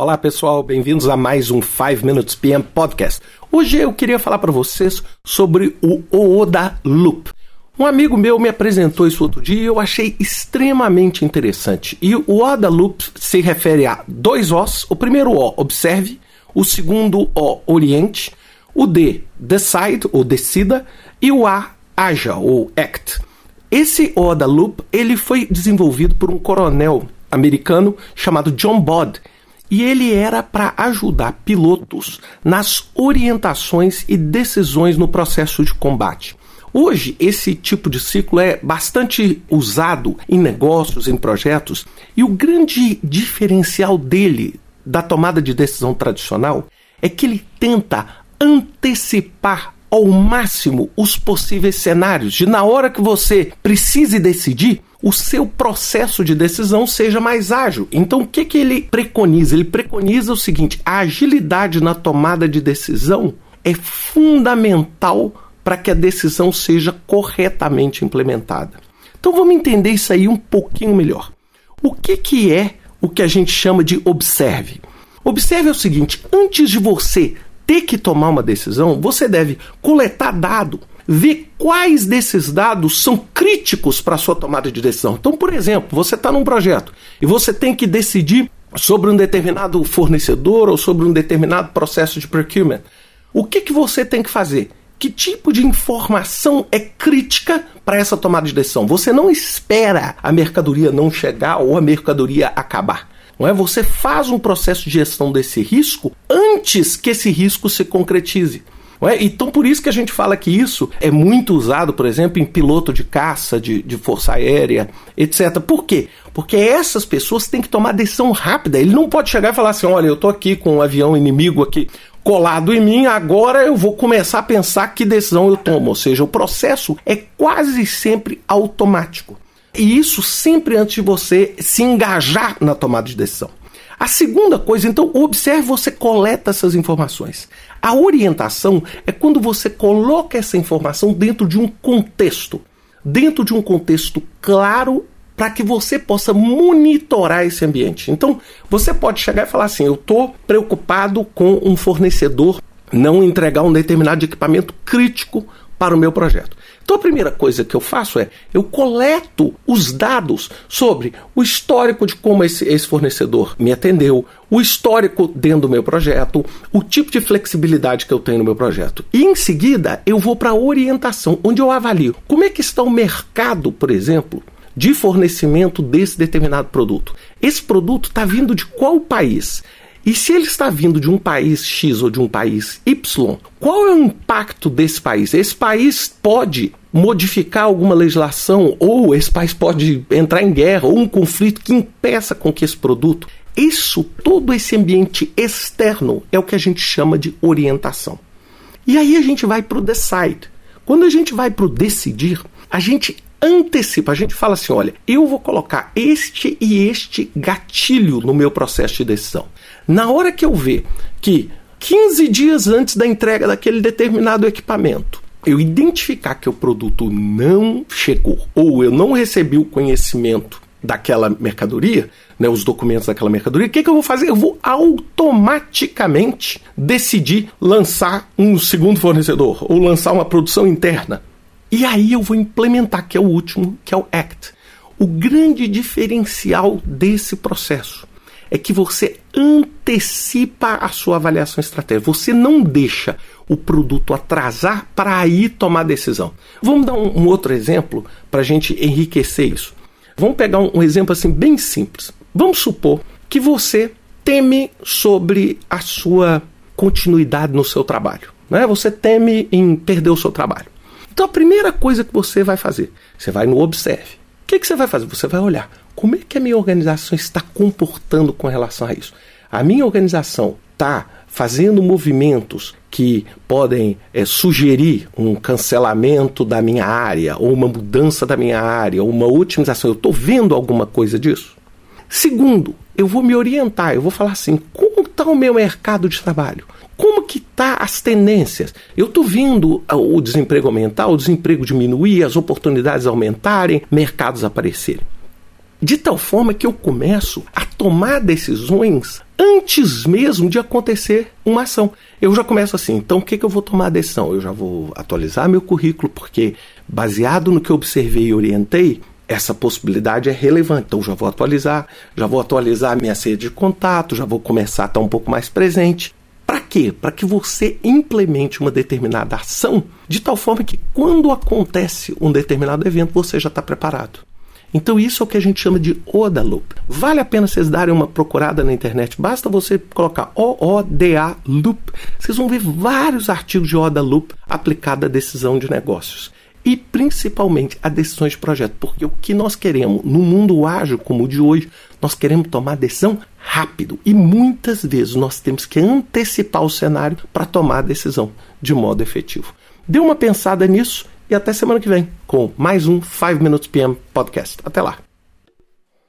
Olá pessoal, bem-vindos a mais um 5 Minutes PM Podcast. Hoje eu queria falar para vocês sobre o Ooda Loop. Um amigo meu me apresentou isso outro dia e eu achei extremamente interessante. E o Oda Loop se refere a dois Os. O primeiro O, observe. O segundo O, oriente. O D, decide ou decida. E o A, haja ou act. Esse Oda Loop ele foi desenvolvido por um coronel americano chamado John Bodd e ele era para ajudar pilotos nas orientações e decisões no processo de combate. Hoje, esse tipo de ciclo é bastante usado em negócios, em projetos, e o grande diferencial dele da tomada de decisão tradicional é que ele tenta antecipar ao máximo os possíveis cenários, de na hora que você precise decidir, o seu processo de decisão seja mais ágil. Então, o que, que ele preconiza? Ele preconiza o seguinte: a agilidade na tomada de decisão é fundamental para que a decisão seja corretamente implementada. Então, vamos entender isso aí um pouquinho melhor. O que, que é o que a gente chama de observe? Observe é o seguinte: antes de você ter que tomar uma decisão, você deve coletar dado, ver quais desses dados são críticos para a sua tomada de decisão. Então, por exemplo, você está num projeto e você tem que decidir sobre um determinado fornecedor ou sobre um determinado processo de procurement. O que, que você tem que fazer? Que tipo de informação é crítica para essa tomada de decisão? Você não espera a mercadoria não chegar ou a mercadoria acabar. Não é? Você faz um processo de gestão desse risco antes que esse risco se concretize. É? Então, por isso que a gente fala que isso é muito usado, por exemplo, em piloto de caça, de, de força aérea, etc. Por quê? Porque essas pessoas têm que tomar decisão rápida. Ele não pode chegar e falar assim: olha, eu estou aqui com um avião inimigo aqui colado em mim, agora eu vou começar a pensar que decisão eu tomo. Ou seja, o processo é quase sempre automático. E isso sempre antes de você se engajar na tomada de decisão. A segunda coisa, então, observe você coleta essas informações. A orientação é quando você coloca essa informação dentro de um contexto, dentro de um contexto claro para que você possa monitorar esse ambiente. Então, você pode chegar e falar assim: eu estou preocupado com um fornecedor não entregar um determinado equipamento crítico para o meu projeto. Então a primeira coisa que eu faço é eu coleto os dados sobre o histórico de como esse, esse fornecedor me atendeu, o histórico dentro do meu projeto, o tipo de flexibilidade que eu tenho no meu projeto. E em seguida eu vou para a orientação, onde eu avalio como é que está o mercado, por exemplo, de fornecimento desse determinado produto. Esse produto está vindo de qual país? E se ele está vindo de um país X ou de um país Y, qual é o impacto desse país? Esse país pode modificar alguma legislação ou esse país pode entrar em guerra ou um conflito que impeça com que esse produto. Isso, todo esse ambiente externo é o que a gente chama de orientação. E aí a gente vai para o decide. Quando a gente vai para o decidir, a gente antecipa, a gente fala assim: olha, eu vou colocar este e este gatilho no meu processo de decisão. Na hora que eu ver que 15 dias antes da entrega daquele determinado equipamento, eu identificar que o produto não chegou ou eu não recebi o conhecimento daquela mercadoria, né, os documentos daquela mercadoria, o que, que eu vou fazer? Eu vou automaticamente decidir lançar um segundo fornecedor ou lançar uma produção interna. E aí eu vou implementar, que é o último, que é o ACT. O grande diferencial desse processo é que você antecipa a sua avaliação estratégica. Você não deixa o produto atrasar para aí tomar decisão. Vamos dar um, um outro exemplo para a gente enriquecer isso. Vamos pegar um, um exemplo assim bem simples. Vamos supor que você teme sobre a sua continuidade no seu trabalho. Né? Você teme em perder o seu trabalho. Então a primeira coisa que você vai fazer, você vai no Observe. O que, que você vai fazer? Você vai olhar como é que a minha organização está comportando com relação a isso. A minha organização está fazendo movimentos que podem é, sugerir um cancelamento da minha área, ou uma mudança da minha área, ou uma otimização. Eu estou vendo alguma coisa disso? Segundo, eu vou me orientar, eu vou falar assim, como está o meu mercado de trabalho? Como que tá as tendências? Eu estou vendo o desemprego aumentar, o desemprego diminuir, as oportunidades aumentarem, mercados aparecerem. De tal forma que eu começo a tomar decisões antes mesmo de acontecer uma ação. Eu já começo assim, então o que, que eu vou tomar a decisão? Eu já vou atualizar meu currículo, porque baseado no que eu observei e orientei, essa possibilidade é relevante. Então já vou atualizar, já vou atualizar minha sede de contato, já vou começar a estar um pouco mais presente. Para quê? Para que você implemente uma determinada ação de tal forma que quando acontece um determinado evento você já está preparado. Então isso é o que a gente chama de ODA Loop. Vale a pena vocês darem uma procurada na internet. Basta você colocar OODA Loop. Vocês vão ver vários artigos de ODA Loop aplicado à decisão de negócios. E principalmente a decisões de projeto. Porque o que nós queremos no mundo ágil como o de hoje, nós queremos tomar decisão rápido. E muitas vezes nós temos que antecipar o cenário para tomar a decisão de modo efetivo. Dê uma pensada nisso e até semana que vem com mais um 5 Minutes PM Podcast. Até lá.